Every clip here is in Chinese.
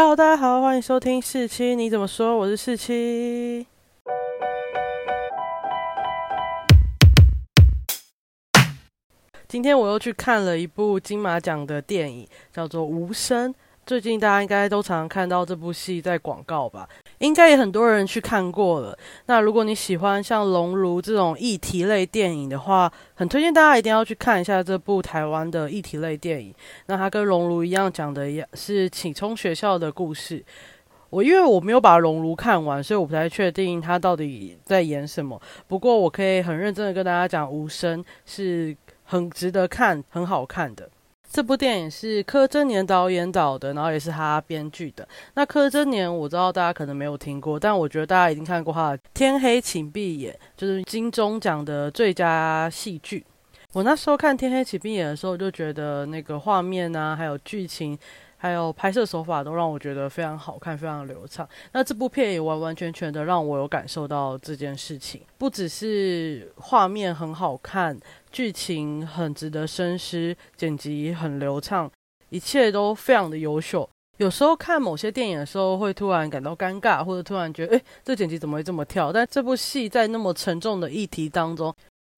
Hello，大家好，欢迎收听四七。你怎么说？我是四七。今天我又去看了一部金马奖的电影，叫做《无声》。最近大家应该都常常看到这部戏在广告吧？应该也很多人去看过了。那如果你喜欢像《熔炉》这种议题类电影的话，很推荐大家一定要去看一下这部台湾的议题类电影。那它跟《熔炉》一样，讲的也是启聪学校的故事。我因为我没有把《熔炉》看完，所以我不太确定它到底在演什么。不过我可以很认真的跟大家讲，《无声》是很值得看、很好看的。这部电影是柯震年导演导的，然后也是他编剧的。那柯震年我知道大家可能没有听过，但我觉得大家一定看过他的《天黑请闭眼》，就是金钟奖的最佳戏剧。我那时候看《天黑请闭眼》的时候，就觉得那个画面啊，还有剧情。还有拍摄手法都让我觉得非常好看，非常流畅。那这部片也完完全全的让我有感受到这件事情，不只是画面很好看，剧情很值得深思，剪辑很流畅，一切都非常的优秀。有时候看某些电影的时候，会突然感到尴尬，或者突然觉得，诶，这剪辑怎么会这么跳？但这部戏在那么沉重的议题当中，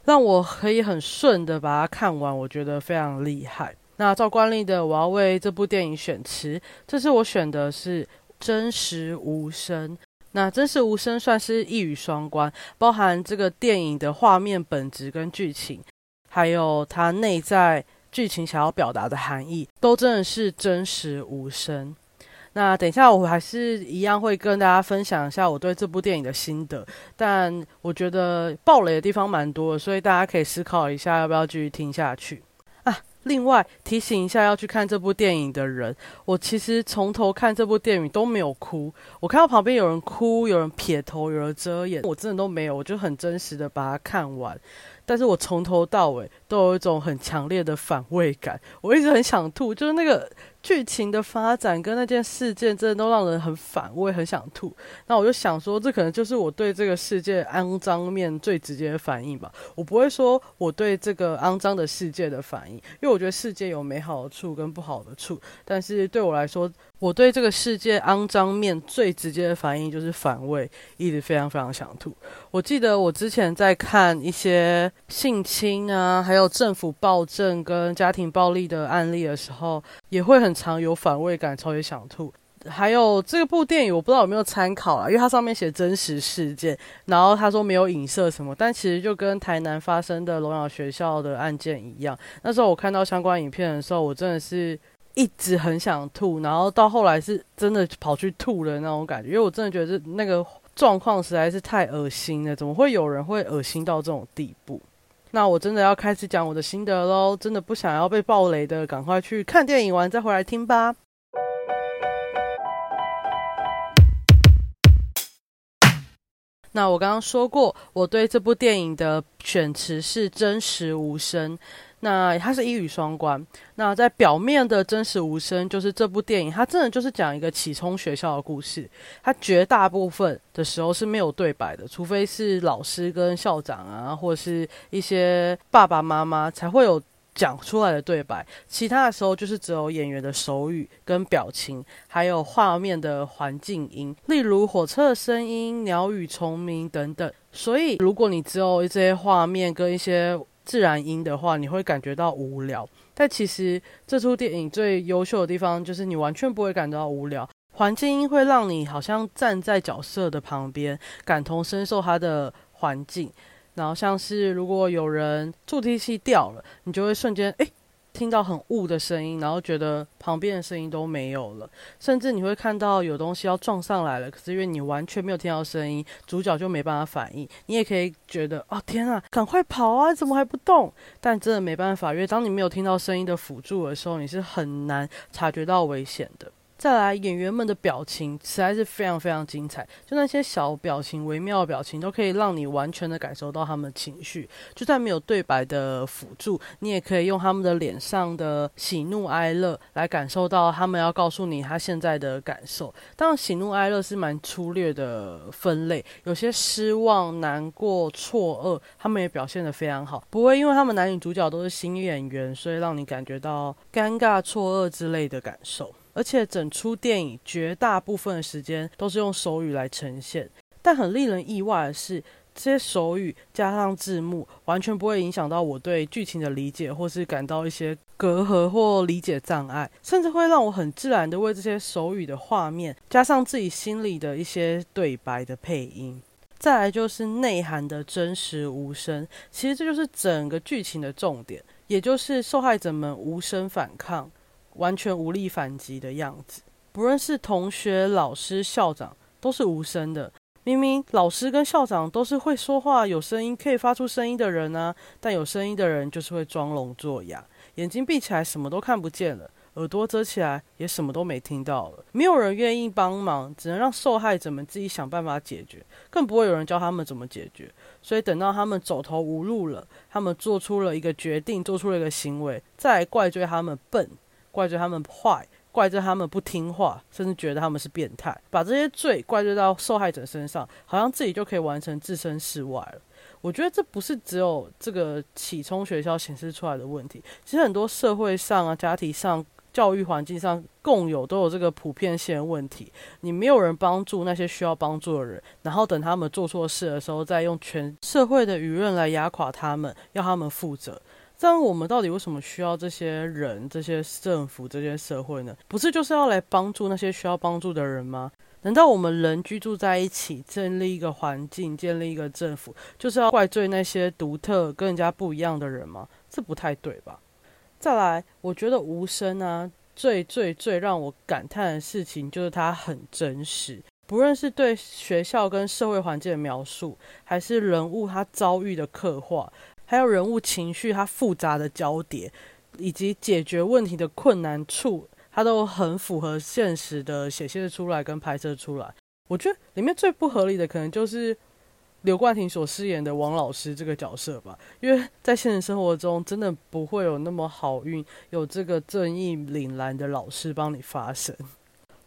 让我可以很顺的把它看完，我觉得非常厉害。那照惯例的，我要为这部电影选词。这次我选的是真实无声。那真实无声算是一语双关，包含这个电影的画面本质跟剧情，还有它内在剧情想要表达的含义，都真的是真实无声。那等一下，我还是一样会跟大家分享一下我对这部电影的心得。但我觉得爆雷的地方蛮多，所以大家可以思考一下，要不要继续听下去啊。另外提醒一下，要去看这部电影的人，我其实从头看这部电影都没有哭。我看到旁边有人哭，有人撇头，有人遮眼，我真的都没有，我就很真实的把它看完。但是我从头到尾都有一种很强烈的反胃感，我一直很想吐，就是那个。剧情的发展跟那件事件，真的都让人很反胃，很想吐。那我就想说，这可能就是我对这个世界肮脏面最直接的反应吧。我不会说我对这个肮脏的世界的反应，因为我觉得世界有美好的处跟不好的处。但是对我来说，我对这个世界肮脏面最直接的反应就是反胃，一直非常非常想吐。我记得我之前在看一些性侵啊，还有政府暴政跟家庭暴力的案例的时候，也会很常有反胃感，超级想吐。还有这部电影，我不知道有没有参考啊，因为它上面写真实事件，然后他说没有影射什么，但其实就跟台南发生的龙鸟学校的案件一样。那时候我看到相关影片的时候，我真的是。一直很想吐，然后到后来是真的跑去吐的那种感觉，因为我真的觉得那个状况实在是太恶心了，怎么会有人会恶心到这种地步？那我真的要开始讲我的心得喽，真的不想要被暴雷的，赶快去看电影完再回来听吧。那我刚刚说过，我对这部电影的选词是真实无声。那它是一语双关。那在表面的真实无声，就是这部电影，它真的就是讲一个启聪学校的故事。它绝大部分的时候是没有对白的，除非是老师跟校长啊，或者是一些爸爸妈妈才会有讲出来的对白。其他的时候就是只有演员的手语跟表情，还有画面的环境音，例如火车的声音、鸟语虫鸣等等。所以，如果你只有这些画面跟一些自然音的话，你会感觉到无聊。但其实这出电影最优秀的地方，就是你完全不会感到无聊。环境音会让你好像站在角色的旁边，感同身受他的环境。然后像是如果有人助听器掉了，你就会瞬间诶。听到很雾的声音，然后觉得旁边的声音都没有了，甚至你会看到有东西要撞上来了，可是因为你完全没有听到声音，主角就没办法反应。你也可以觉得，哦天啊，赶快跑啊，怎么还不动？但真的没办法，因为当你没有听到声音的辅助的时候，你是很难察觉到危险的。再来，演员们的表情实在是非常非常精彩，就那些小表情、微妙的表情，都可以让你完全的感受到他们的情绪。就算没有对白的辅助，你也可以用他们的脸上的喜怒哀乐来感受到他们要告诉你他现在的感受。当然，喜怒哀乐是蛮粗略的分类，有些失望、难过、错愕，他们也表现得非常好，不会因为他们男女主角都是新演员，所以让你感觉到尴尬、错愕之类的感受。而且整出电影绝大部分的时间都是用手语来呈现。但很令人意外的是，这些手语加上字幕，完全不会影响到我对剧情的理解，或是感到一些隔阂或理解障碍，甚至会让我很自然的为这些手语的画面加上自己心里的一些对白的配音。再来就是内涵的真实无声，其实这就是整个剧情的重点，也就是受害者们无声反抗、完全无力反击的样子。不论是同学、老师、校长，都是无声的。明明老师跟校长都是会说话、有声音、可以发出声音的人呢，但有声音的人就是会装聋作哑，眼睛闭起来什么都看不见了。耳朵遮起来，也什么都没听到了。没有人愿意帮忙，只能让受害者们自己想办法解决，更不会有人教他们怎么解决。所以等到他们走投无路了，他们做出了一个决定，做出了一个行为，再怪罪他们笨，怪罪他们坏，怪罪他们不听话，甚至觉得他们是变态，把这些罪怪罪到受害者身上，好像自己就可以完成置身事外了。我觉得这不是只有这个启聪学校显示出来的问题，其实很多社会上啊、家庭上。教育环境上共有都有这个普遍性问题，你没有人帮助那些需要帮助的人，然后等他们做错事的时候，再用全社会的舆论来压垮他们，要他们负责。这样我们到底为什么需要这些人、这些政府、这些社会呢？不是就是要来帮助那些需要帮助的人吗？难道我们人居住在一起，建立一个环境，建立一个政府，就是要怪罪那些独特、跟人家不一样的人吗？这不太对吧？再来，我觉得无声啊，最最最让我感叹的事情就是它很真实。不论是对学校跟社会环境的描述，还是人物他遭遇的刻画，还有人物情绪它复杂的交叠，以及解决问题的困难处，它都很符合现实的显现出来跟拍摄出来。我觉得里面最不合理的，可能就是。刘冠廷所饰演的王老师这个角色吧，因为在现实生活中真的不会有那么好运，有这个正义凛然的老师帮你发声。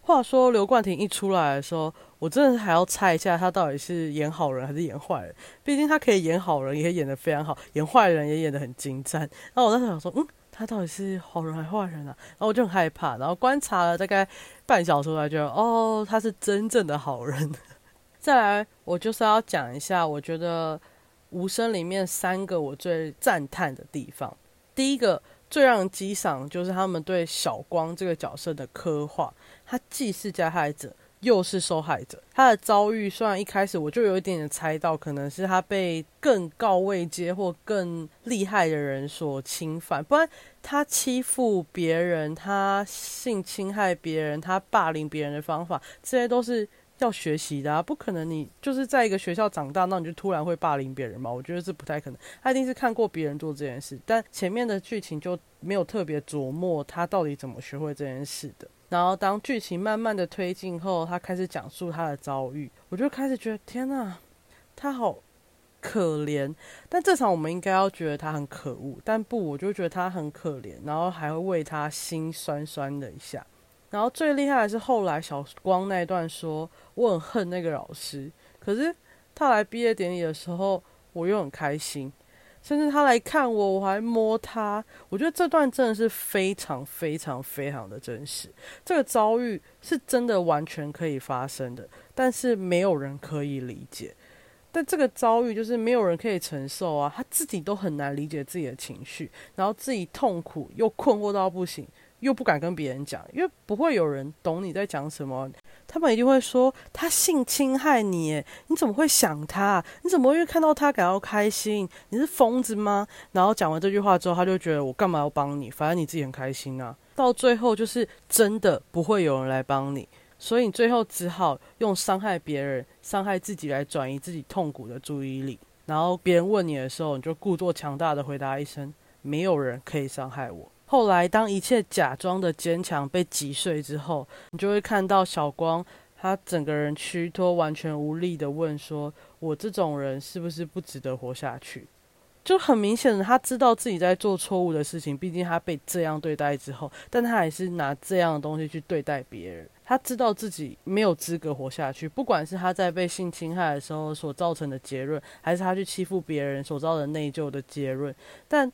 话说刘冠廷一出来的时候，我真的还要猜一下他到底是演好人还是演坏人，毕竟他可以演好人，也演得非常好，演坏人也演得很精湛。然后我当时想说，嗯，他到底是好人还是坏人啊？然后我就很害怕，然后观察了大概半小时，才觉得哦，他是真正的好人。再来，我就是要讲一下，我觉得《无声》里面三个我最赞叹的地方。第一个最让人激赏，就是他们对小光这个角色的刻画。他既是加害者，又是受害者。他的遭遇虽然一开始我就有一点点猜到，可能是他被更高位阶或更厉害的人所侵犯，不然他欺负别人、他性侵害别人、他霸凌别人的方法，这些都是。要学习的啊，不可能你就是在一个学校长大，那你就突然会霸凌别人嘛？我觉得这不太可能。他一定是看过别人做这件事，但前面的剧情就没有特别琢磨他到底怎么学会这件事的。然后当剧情慢慢的推进后，他开始讲述他的遭遇，我就开始觉得天哪，他好可怜。但正常我们应该要觉得他很可恶，但不，我就觉得他很可怜，然后还会为他心酸酸的一下。然后最厉害的是后来小光那一段说我很恨那个老师，可是他来毕业典礼的时候我又很开心，甚至他来看我我还摸他，我觉得这段真的是非常非常非常的真实。这个遭遇是真的完全可以发生的，但是没有人可以理解。但这个遭遇就是没有人可以承受啊，他自己都很难理解自己的情绪，然后自己痛苦又困惑到不行。又不敢跟别人讲，因为不会有人懂你在讲什么。他们一定会说他性侵害你，你怎么会想他？你怎么会看到他感到开心？你是疯子吗？然后讲完这句话之后，他就觉得我干嘛要帮你？反正你自己很开心啊。到最后就是真的不会有人来帮你，所以你最后只好用伤害别人、伤害自己来转移自己痛苦的注意力。然后别人问你的时候，你就故作强大的回答一声：没有人可以伤害我。后来，当一切假装的坚强被击碎之后，你就会看到小光，他整个人虚脱、完全无力的问说：“我这种人是不是不值得活下去？”就很明显的，他知道自己在做错误的事情，毕竟他被这样对待之后，但他还是拿这样的东西去对待别人。他知道自己没有资格活下去，不管是他在被性侵害的时候所造成的结论，还是他去欺负别人所造成的内疚的结论。但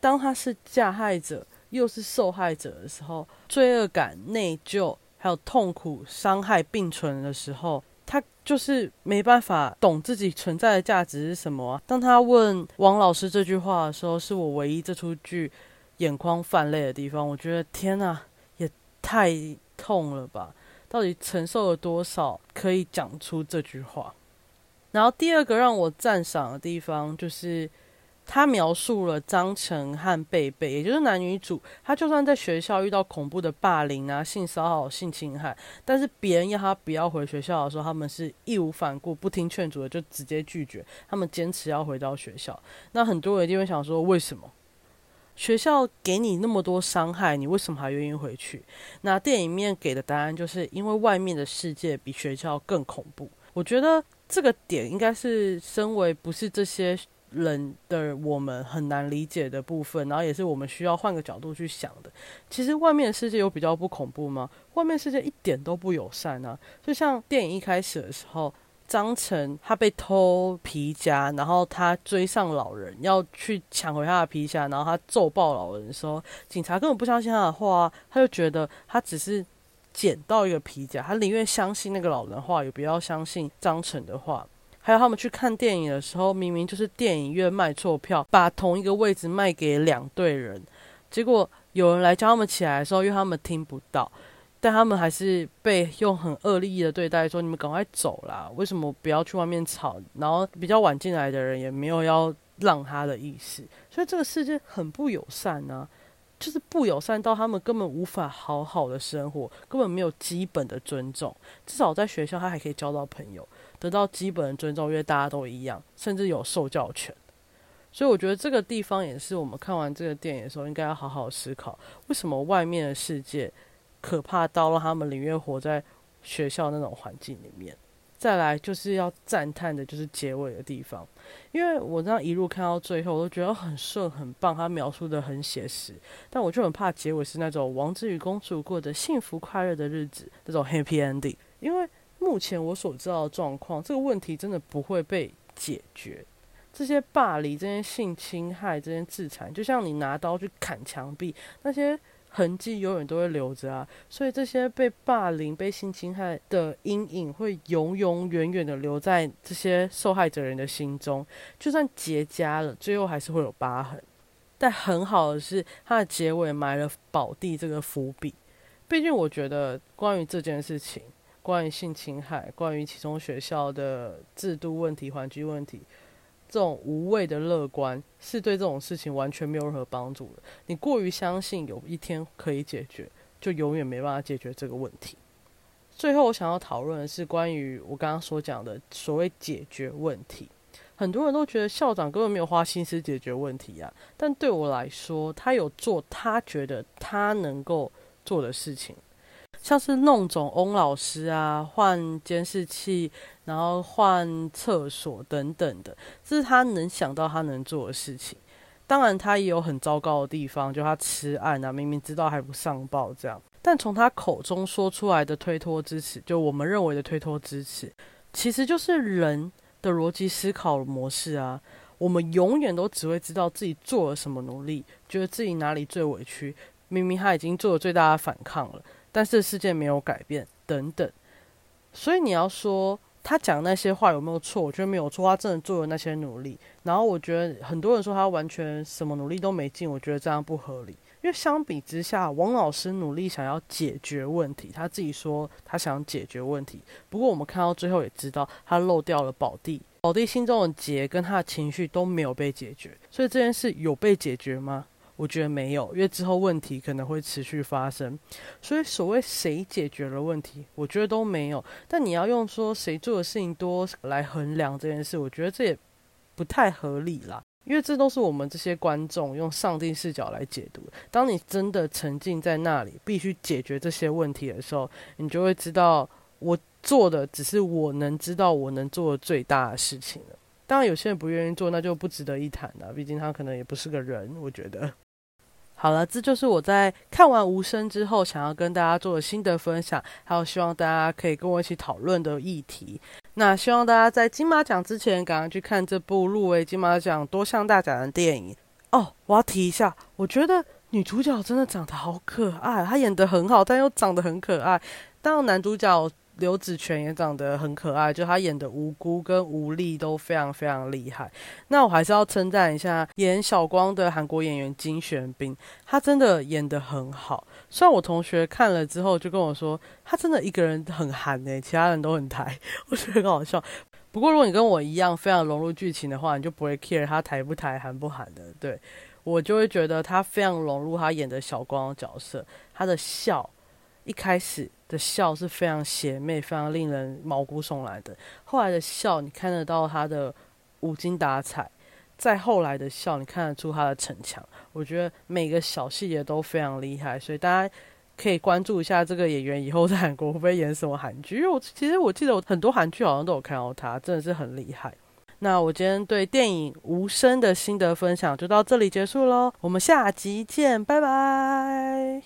当他是加害者。又是受害者的时候，罪恶感、内疚还有痛苦、伤害并存的时候，他就是没办法懂自己存在的价值是什么。当他问王老师这句话的时候，是我唯一这出剧眼眶泛泪的地方。我觉得天哪，也太痛了吧！到底承受了多少，可以讲出这句话？然后第二个让我赞赏的地方，就是他描述了张晨和贝贝，也就是男女主，他就算在学校遇到恐怖的霸凌啊、性骚扰、性侵害，但是别人要他不要回学校的时候，他们是义无反顾、不听劝阻的，就直接拒绝。他们坚持要回到学校。那很多人一定会想说，为什么学校给你那么多伤害，你为什么还愿意回去？那电影面给的答案就是，因为外面的世界比学校更恐怖。我觉得。这个点应该是身为不是这些人的我们很难理解的部分，然后也是我们需要换个角度去想的。其实外面的世界有比较不恐怖吗？外面世界一点都不友善啊！就像电影一开始的时候，张晨他被偷皮夹，然后他追上老人要去抢回他的皮夹，然后他揍爆老人的时候，警察根本不相信他的话，他就觉得他只是。捡到一个皮夹，他宁愿相信那个老人话，也不要相信张晨的话。还有他们去看电影的时候，明明就是电影院卖错票，把同一个位置卖给两队人，结果有人来叫他们起来的时候，因为他们听不到，但他们还是被用很恶劣的对待，说你们赶快走啦，为什么不要去外面吵？然后比较晚进来的人也没有要让他的意思，所以这个世界很不友善啊。就是不友善到他们根本无法好好的生活，根本没有基本的尊重。至少在学校，他还可以交到朋友，得到基本的尊重，因为大家都一样，甚至有受教权。所以我觉得这个地方也是我们看完这个电影的时候，应该要好好思考：为什么外面的世界可怕到让他们宁愿活在学校那种环境里面？再来就是要赞叹的，就是结尾的地方，因为我这样一路看到最后，我都觉得很顺很棒，他描述的很写实，但我就很怕结尾是那种王子与公主过的幸福快乐的日子那种 happy ending，因为目前我所知道的状况，这个问题真的不会被解决，这些霸凌、这些性侵害、这些自残，就像你拿刀去砍墙壁那些。痕迹永远都会留着啊，所以这些被霸凌、被性侵害的阴影会永永远远的留在这些受害者人的心中。就算结痂了，最后还是会有疤痕。但很好的是，它的结尾埋了宝地这个伏笔。毕竟，我觉得关于这件事情，关于性侵害，关于其中学校的制度问题、环境问题。这种无谓的乐观是对这种事情完全没有任何帮助的。你过于相信有一天可以解决，就永远没办法解决这个问题。最后，我想要讨论的是关于我刚刚所讲的所谓解决问题。很多人都觉得校长根本没有花心思解决问题啊，但对我来说，他有做他觉得他能够做的事情。像是弄肿翁老师啊，换监视器，然后换厕所等等的，这是他能想到他能做的事情。当然，他也有很糟糕的地方，就他吃案啊，明明知道还不上报这样。但从他口中说出来的推脱支持，就我们认为的推脱支持，其实就是人的逻辑思考模式啊。我们永远都只会知道自己做了什么努力，觉得自己哪里最委屈，明明他已经做了最大的反抗了。但是世界没有改变，等等，所以你要说他讲那些话有没有错？我觉得没有错，他真的做了那些努力。然后我觉得很多人说他完全什么努力都没尽，我觉得这样不合理。因为相比之下，王老师努力想要解决问题，他自己说他想解决问题。不过我们看到最后也知道，他漏掉了宝弟，宝弟心中的结跟他的情绪都没有被解决。所以这件事有被解决吗？我觉得没有，因为之后问题可能会持续发生，所以所谓谁解决了问题，我觉得都没有。但你要用说谁做的事情多来衡量这件事，我觉得这也不太合理啦。因为这都是我们这些观众用上帝视角来解读。当你真的沉浸在那里，必须解决这些问题的时候，你就会知道，我做的只是我能知道我能做的最大的事情了。当然，有些人不愿意做，那就不值得一谈了。毕竟他可能也不是个人，我觉得。好了，这就是我在看完《无声》之后想要跟大家做的心得分享，还有希望大家可以跟我一起讨论的议题。那希望大家在金马奖之前赶快去看这部入围金马奖多项大奖的电影哦。我要提一下，我觉得女主角真的长得好可爱，她演的很好，但又长得很可爱。当然，男主角刘子泉也长得很可爱，就他演的无辜跟无力都非常非常厉害。那我还是要称赞一下演小光的韩国演员金玄彬，他真的演得很好。虽然我同学看了之后就跟我说，他真的一个人很韩诶，其他人都很台，我觉得很好笑。不过如果你跟我一样非常融入剧情的话，你就不会 care 他台不台、韩不韩的。对我就会觉得他非常融入他演的小光的角色，他的笑一开始。的笑是非常邪魅、非常令人毛骨悚然的。后来的笑，你看得到他的无精打采；再后来的笑，你看得出他的逞强。我觉得每个小细节都非常厉害，所以大家可以关注一下这个演员以后在韩国会不会演什么韩剧。因为我其实我记得我很多韩剧好像都有看到他，真的是很厉害。那我今天对电影《无声》的心得分享就到这里结束喽，我们下集见，拜拜。